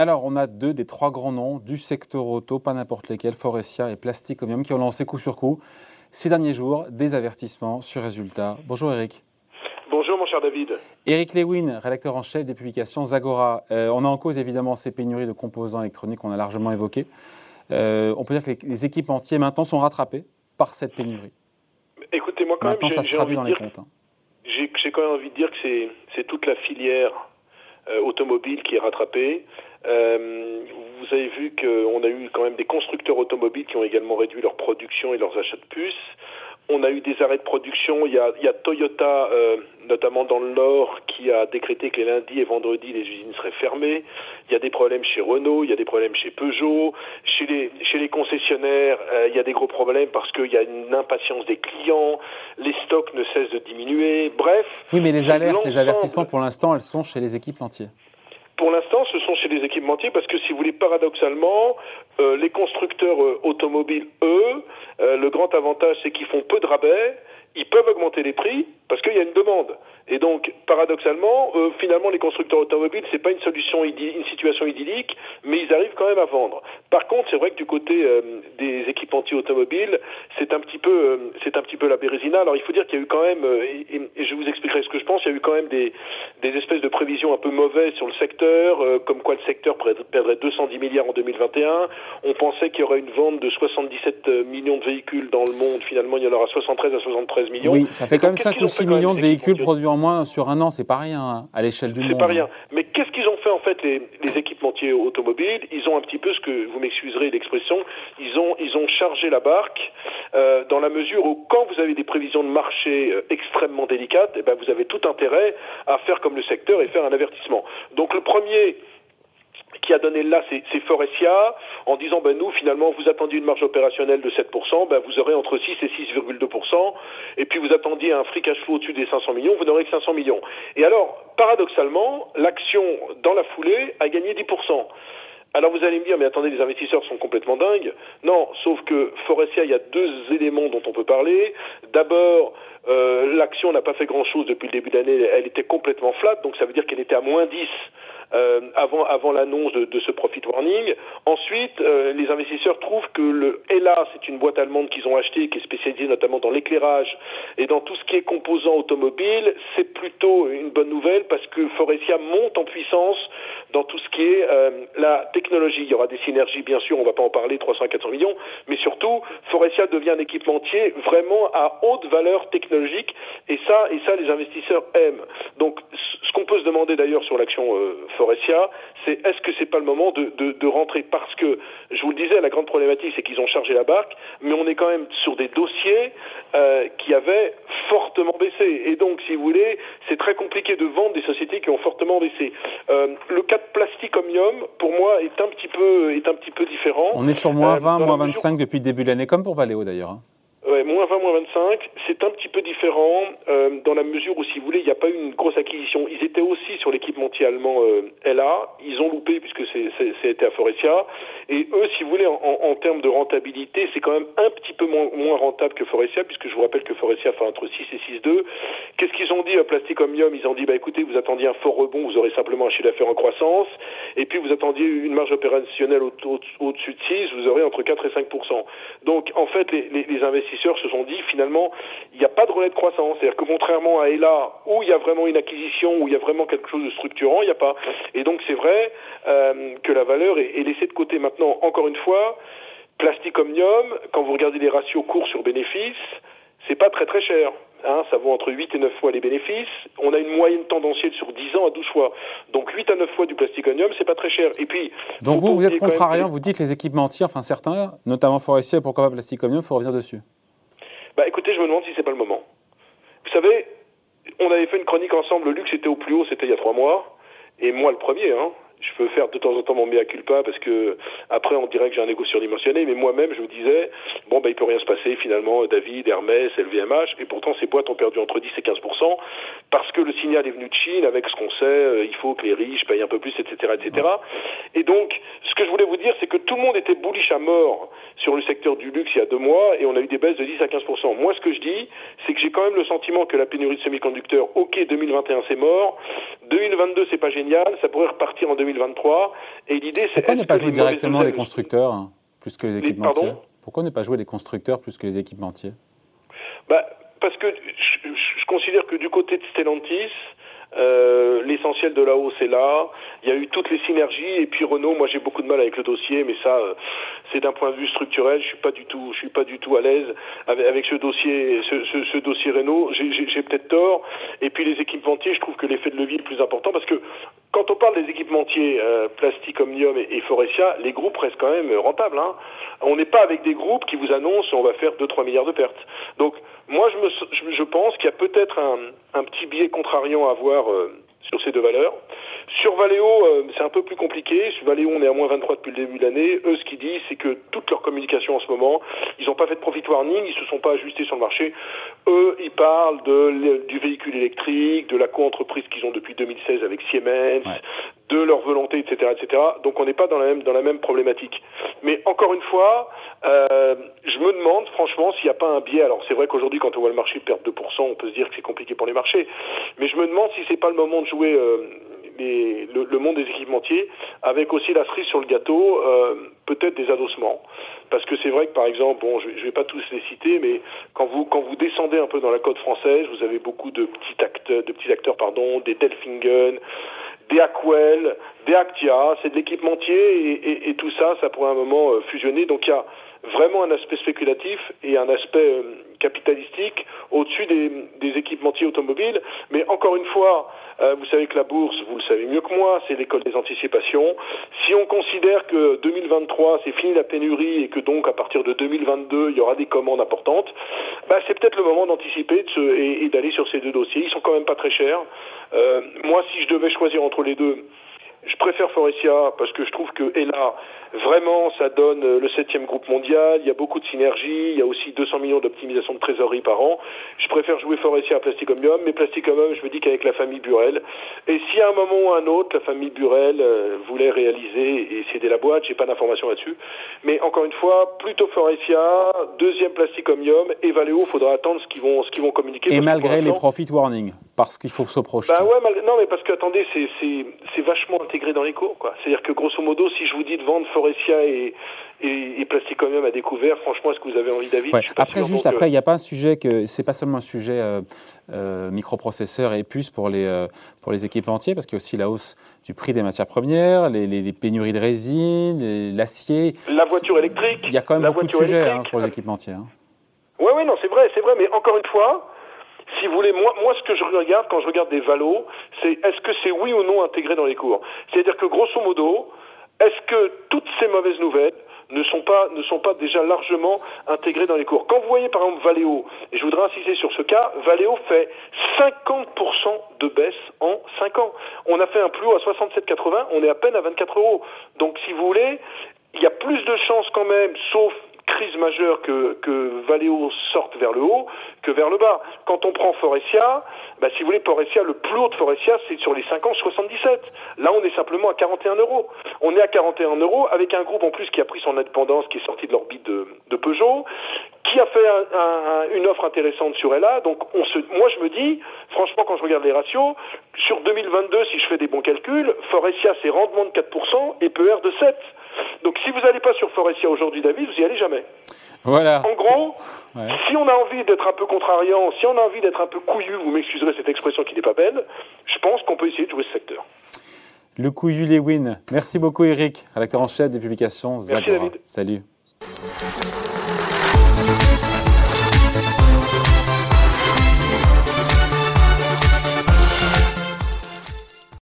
Alors, on a deux des trois grands noms du secteur auto, pas n'importe lesquels, Forestia et Plasticomium, qui ont lancé coup sur coup ces derniers jours des avertissements sur résultats. Bonjour Eric. Bonjour mon cher David. Eric Lewin, rédacteur en chef des publications Zagora. Euh, on a en cause évidemment ces pénuries de composants électroniques qu'on a largement évoquées. Euh, on peut dire que les, équipementiers maintenant sont rattrapés par cette pénurie. Écoutez, moi quand maintenant, même, ça se traduit dans les comptes. Hein. J'ai quand même envie de dire que c'est toute la filière euh, automobile qui est rattrapée. Euh, vous avez vu qu'on a eu quand même des constructeurs automobiles qui ont également réduit leur production et leurs achats de puces. On a eu des arrêts de production. Il y a, il y a Toyota, euh, notamment dans le Nord, qui a décrété que les lundis et vendredis, les usines seraient fermées. Il y a des problèmes chez Renault, il y a des problèmes chez Peugeot. Chez les, chez les concessionnaires, euh, il y a des gros problèmes parce qu'il y a une impatience des clients. Les stocks ne cessent de diminuer. Bref. Oui, mais les alertes, les avertissements, pour l'instant, elles sont chez les équipes entières pour l'instant, ce sont chez les équipementiers parce que, si vous voulez, paradoxalement, euh, les constructeurs euh, automobiles, eux, euh, le grand avantage, c'est qu'ils font peu de rabais, ils peuvent augmenter les prix parce qu'il y a une demande. Et donc, paradoxalement, euh, finalement, les constructeurs automobiles, c'est pas une solution, une situation idyllique, mais ils arrivent quand même à vendre. Par contre, c'est vrai que du côté euh, des équipementiers automobiles, c'est un petit peu, euh, c'est un petit peu la bérésina. Alors, il faut dire qu'il y a eu quand même, et, je vous expliquerai ce que je pense, il y a eu quand même des, des espèces de prévisions un peu mauvaises sur le secteur, comme quoi le secteur perdrait 210 milliards en 2021. On pensait qu'il y aurait une vente de 77 millions de véhicules dans le monde. Finalement, il y en aura 73 à 73 millions. Oui, ça fait quand même 5 ou 6 millions de véhicules produits en moins sur un an, c'est pas rien hein, à l'échelle du monde. C'est pas rien. Mais qu'est-ce qu'ils ont fait en fait les, équipementiers automobiles? Ils ont un petit peu ce que vous m'excuserez l'expression, ils ont ils ont chargé la barque euh, dans la mesure où quand vous avez des prévisions de marché euh, extrêmement délicates, eh ben vous avez tout intérêt à faire comme le secteur et faire un avertissement. Donc le premier qui a donné là, c'est Forestia, en disant, ben nous, finalement, vous attendiez une marge opérationnelle de 7%, ben vous aurez entre 6 et 6,2%, et puis vous attendiez un free cash flow au-dessus des 500 millions, vous n'aurez que 500 millions. Et alors, paradoxalement, l'action, dans la foulée, a gagné 10%. Alors vous allez me dire, mais attendez, les investisseurs sont complètement dingues. Non, sauf que Forestia, il y a deux éléments dont on peut parler. D'abord, euh, l'action n'a pas fait grand-chose depuis le début d'année, elle était complètement flat, donc ça veut dire qu'elle était à moins 10 euh, avant, avant l'annonce de, de, ce profit warning. Ensuite, euh, les investisseurs trouvent que le ELA, c'est une boîte allemande qu'ils ont achetée, qui est spécialisée notamment dans l'éclairage et dans tout ce qui est composants automobiles. C'est plutôt une bonne nouvelle parce que Forestia monte en puissance dans tout ce qui est euh, la technologie. Il y aura des synergies, bien sûr, on ne va pas en parler, 300 400 millions, mais surtout, Forestia devient un équipementier vraiment à haute valeur technologique et ça, et ça, les investisseurs aiment. Donc, ce qu'on peut se demander d'ailleurs sur l'action euh, Forestia, c'est est-ce que c'est pas le moment de, de, de, rentrer? Parce que, je vous le disais, la grande problématique, c'est qu'ils ont chargé la barque, mais on est quand même sur des dossiers euh, qui avaient fortement baissé. Et donc, si vous voulez, c'est très compliqué de vendre des sociétés qui ont fortement baissé. Euh, le cas de Plastic Omnium, pour moi, est un petit peu, est un petit peu différent. On est sur moins 20, euh, moins 25 depuis le début de l'année, comme pour Valeo d'ailleurs. Ouais, moins 20, moins 25, c'est un petit peu différent euh, dans la mesure où, si vous voulez, il n'y a pas eu une grosse acquisition. Ils étaient aussi sur l'équipementier allemand euh, LA, ils ont loupé puisque c'était à Forestia, et eux, si vous voulez, en, en termes de rentabilité, c'est quand même un petit peu moins, moins, rentable que Forestia, puisque je vous rappelle que Forestia fait entre 6 et 6,2. Qu'est-ce qu'ils ont dit à Plastic Omnium Ils ont dit, bah écoutez, vous attendiez un fort rebond, vous aurez simplement un chiffre d'affaires en croissance, et puis vous attendiez une marge opérationnelle au-dessus au, de 6, vous aurez entre 4 et 5 Donc, en fait, les, les, les investisseurs se sont dit, finalement, il n'y a pas de relais de croissance. C'est-à-dire que contrairement à ELA, où il y a vraiment une acquisition, où il y a vraiment quelque chose de structurant, il n'y a pas. Et donc, c'est vrai euh, que la valeur est, est laissée de côté maintenant encore une fois, plastique omnium, quand vous regardez les ratios cours sur bénéfices, c'est pas très très cher. Hein, ça vaut entre 8 et 9 fois les bénéfices. On a une moyenne tendancielle sur 10 ans à 12 fois. Donc 8 à 9 fois du plastique omnium, c'est pas très cher. Et puis. Donc vous, vous êtes contrariant, vous dites les équipementiers, enfin certains, notamment Forestier, pourquoi pas plastique omnium, il faut revenir dessus. Bah écoutez, je me demande si c'est pas le moment. Vous savez, on avait fait une chronique ensemble, le luxe était au plus haut, c'était il y a 3 mois. Et moi le premier, hein, je peux faire de temps en temps mon mea culpa parce que après on dirait que j'ai un égo surdimensionné, mais moi-même je me disais bon ben il peut rien se passer finalement David, Hermès, LVMH et pourtant ces boîtes ont perdu entre 10 et 15% parce que le signal est venu de Chine avec ce qu'on sait, euh, il faut que les riches payent un peu plus, etc., etc. Et donc ce que je voulais vous dire c'est que tout le monde était bullish à mort sur le secteur du luxe il y a deux mois et on a eu des baisses de 10 à 15% Moi ce que je dis c'est que j'ai quand même le sentiment que la pénurie de semi-conducteurs, ok 2021 c'est mort, 2022, c'est pas génial, ça pourrait repartir en 2023. Et l'idée, c'est. Pourquoi ne pas jouer directement les constructeurs hein, plus que les équipementiers Pourquoi ne pas jouer les constructeurs plus que les équipementiers bah, Parce que je, je, considère que du côté de Stellantis, euh, L'essentiel de la hausse est là. Il y a eu toutes les synergies. Et puis Renault, moi j'ai beaucoup de mal avec le dossier, mais ça, euh, c'est d'un point de vue structurel. Je suis pas du tout, je suis pas du tout à l'aise avec, ce dossier, ce, dossier Renault. J'ai peut-être tort. Et puis les équipementiers, je trouve que l'effet de levier est plus important parce que quand on parle des équipementiers euh, Omnium et, et, Forestia, les groupes restent quand même rentables. Hein. On n'est pas avec des groupes qui vous annoncent on va faire 2-3 milliards de pertes. Donc moi, je, me, je pense qu'il y a peut-être un, un, petit biais contrariant à avoir euh, sur ces deux valeurs. Sur Valeo, euh, c'est un peu plus compliqué. Sur Valeo, on est à moins 23 depuis le début de l'année. Eux, ce qu'ils disent, c'est que toute leur communication en ce moment, ils n'ont pas fait de profit warning, ils se sont pas ajustés sur le marché. Eux, ils parlent de, du véhicule électrique, de la co-entreprise qu'ils ont depuis 2016 avec Siemens, ouais. de leur volonté, etc., etc. Donc, on n'est pas dans la même dans la même problématique. Mais encore une fois, euh, je me demande franchement s'il n'y a pas un biais. Alors, c'est vrai qu'aujourd'hui, quand on voit le marché perdre 2%, on peut se dire que c'est compliqué pour les marchés. Mais je me demande si c'est pas le moment de jouer. Euh, le, monde des équipementiers, avec aussi la cerise sur le gâteau, euh, peut-être des adossements. Parce que c'est vrai que par exemple, bon, je ne vais pas tous les citer, mais quand vous quand vous descendez un peu dans la côte française, vous avez beaucoup de petits acteurs, de petits acteurs, pardon, des Delfingen, des Aquel, des Actia, c'est de l'équipementier et, et, tout ça, ça pourrait un moment euh, fusionner. Donc il y a vraiment un aspect spéculatif et un aspect euh, capitalistique au-dessus des, des, équipementiers automobiles. Mais encore une fois, euh, vous savez que la bourse, vous le savez mieux que moi, c'est l'école des anticipations. Si on considère que 2023, c'est fini la pénurie et que donc à partir de 2022, il y aura des commandes importantes, bah, c'est peut-être le moment d'anticiper et, et d'aller sur ces deux dossiers. Ils sont quand même pas très chers. Euh, moi, si je devais choisir entre les deux, je préfère Forestia parce que je trouve que et là vraiment ça donne le septième groupe mondial. Il y a beaucoup de synergie. Il y a aussi 200 millions d'optimisation de trésorerie par an. Je préfère jouer Forestia à Plasticomium, mais Plasticomium, je me dis qu'avec la famille Burel. Et si à un moment ou à un autre la famille Burel euh, voulait réaliser et céder la boîte, j'ai pas d'informations là-dessus. Mais encore une fois, plutôt Forestia, deuxième Plasticomium et Valeo, faudra attendre ce qu'ils vont ce qu'ils vont communiquer. Et malgré les profit warning, parce qu'il faut se projeter. Bah ouais, mal... non mais parce que attendez, c'est c'est vachement intégré dans les cours, quoi. C'est-à-dire que grosso modo, si je vous dis de vendre Forestia et, et, et Plasticomium à découvert, franchement, est-ce que vous avez envie, David? Ouais. Après, juste après, il n'y a pas un sujet que c'est pas seulement un sujet euh, euh, microprocesseurs et puces pour les euh, pour les équipementiers, parce qu'il y a aussi la hausse du prix des matières premières, les, les, les pénuries de résine, l'acier. La voiture électrique. Il y a quand même beaucoup de sujets hein, pour les équipementiers. Hein. Oui, oui, non, c'est vrai, c'est vrai, mais encore une fois, si vous voulez, moi, moi, ce que je regarde quand je regarde des valos, c'est est-ce que c'est oui ou non intégré dans les cours? C'est-à-dire que grosso modo, est-ce que toutes ces mauvaises nouvelles ne sont pas ne sont pas déjà largement intégrées dans les cours. Quand vous voyez par exemple Valeo, et je voudrais insister sur ce cas, Valeo fait 50% de baisse en 5 ans. On a fait un plus haut à 67,80, on est à peine à 24 euros. Donc si vous voulez, il y a plus de chances quand même, sauf crise majeure que, que Valeo sorte vers le haut que vers le bas. Quand on prend Forestia, bah, si vous voulez, Forestia, le plus haut de Forestia, c'est sur les 5 ans 77. Là, on est simplement à 41 euros. On est à 41 euros avec un groupe en plus qui a pris son indépendance, qui est sorti de l'orbite de, Peugeot, qui a fait un, un, une offre intéressante sur Ella. Donc, on se, moi, je me dis, franchement, quand je regarde les ratios, sur 2022, si je fais des bons calculs, Forestia, c'est rendement de 4% et PER de 7%. Donc si vous n'allez pas sur Forestia aujourd'hui, David, vous n'y allez jamais. Voilà. En gros, ouais. si on a envie d'être un peu contrariant, si on a envie d'être un peu couillu, vous m'excuserez cette expression qui n'est pas belle, je pense qu'on peut essayer de jouer ce secteur. Le couillu les win. Merci beaucoup Eric, rédacteur en chef des publications Zagora. Merci David. Salut.